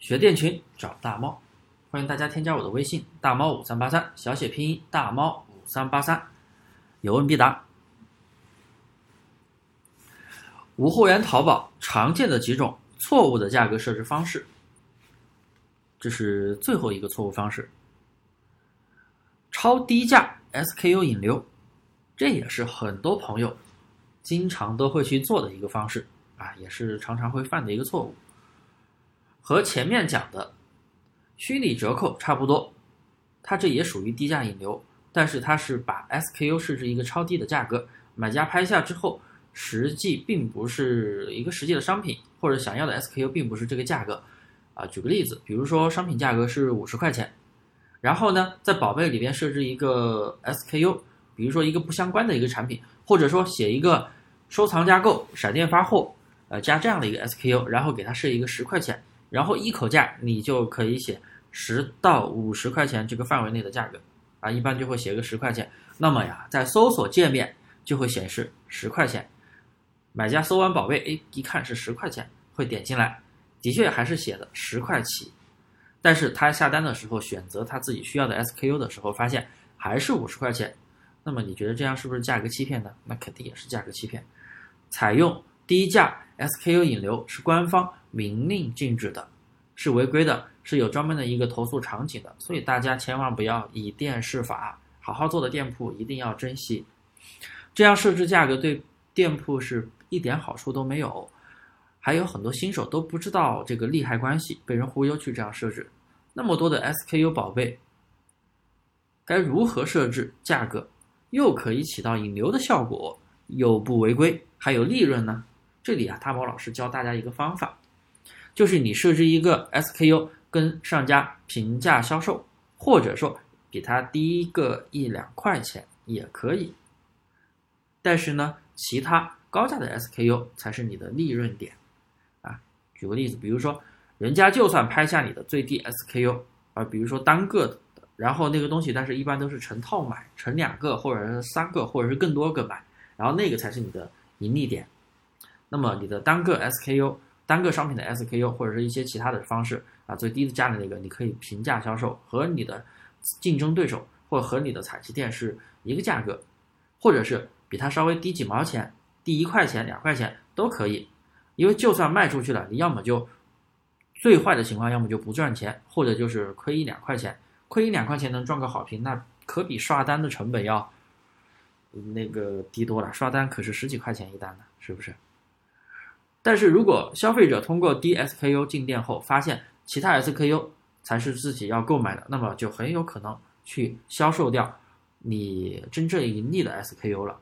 学店群找大猫，欢迎大家添加我的微信大猫五三八三，小写拼音大猫五三八三，有问必答。无货源淘宝常见的几种错误的价格设置方式，这是最后一个错误方式。超低价 SKU 引流，这也是很多朋友经常都会去做的一个方式啊，也是常常会犯的一个错误。和前面讲的虚拟折扣差不多，它这也属于低价引流，但是它是把 SKU 设置一个超低的价格，买家拍下之后，实际并不是一个实际的商品，或者想要的 SKU 并不是这个价格。啊，举个例子，比如说商品价格是五十块钱，然后呢，在宝贝里边设置一个 SKU，比如说一个不相关的一个产品，或者说写一个收藏加购闪电发货，呃，加这样的一个 SKU，然后给它设一个十块钱。然后一口价你就可以写十到五十块钱这个范围内的价格啊，一般就会写个十块钱。那么呀，在搜索界面就会显示十块钱。买家搜完宝贝，哎，一看是十块钱，会点进来，的确还是写的十块起。但是他下单的时候选择他自己需要的 SKU 的时候，发现还是五十块钱。那么你觉得这样是不是价格欺骗呢？那肯定也是价格欺骗。采用低价 SKU 引流是官方。明令禁止的，是违规的，是有专门的一个投诉场景的，所以大家千万不要以店试法，好好做的店铺一定要珍惜。这样设置价格对店铺是一点好处都没有，还有很多新手都不知道这个利害关系，被人忽悠去这样设置。那么多的 SKU 宝贝，该如何设置价格，又可以起到引流的效果，又不违规，还有利润呢？这里啊，大宝老师教大家一个方法。就是你设置一个 SKU 跟上家平价销售，或者说比它低个一两块钱也可以。但是呢，其他高价的 SKU 才是你的利润点啊。举个例子，比如说人家就算拍下你的最低 SKU 啊，比如说单个的，然后那个东西，但是一般都是成套买，成两个或者是三个或者是更多个买，然后那个才是你的盈利点。那么你的单个 SKU。单个商品的 SKU 或者是一些其他的方式啊，最低的价的那个，你可以平价销售，和你的竞争对手或和你的采集店是一个价格，或者是比它稍微低几毛钱，低一块钱、两块钱都可以。因为就算卖出去了，你要么就最坏的情况，要么就不赚钱，或者就是亏一两块钱。亏一两块钱能赚个好评，那可比刷单的成本要那个低多了。刷单可是十几块钱一单呢，是不是？但是如果消费者通过 D SKU 进店后，发现其他 SKU 才是自己要购买的，那么就很有可能去销售掉你真正盈利的 SKU 了。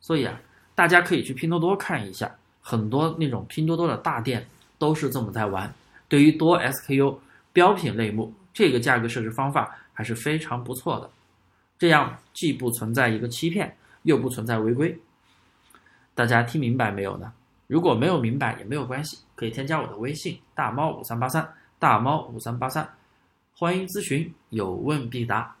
所以啊，大家可以去拼多多看一下，很多那种拼多多的大店都是这么在玩。对于多 SKU 标品类目，这个价格设置方法还是非常不错的。这样既不存在一个欺骗，又不存在违规。大家听明白没有呢？如果没有明白也没有关系，可以添加我的微信大猫五三八三大猫五三八三，欢迎咨询，有问必答。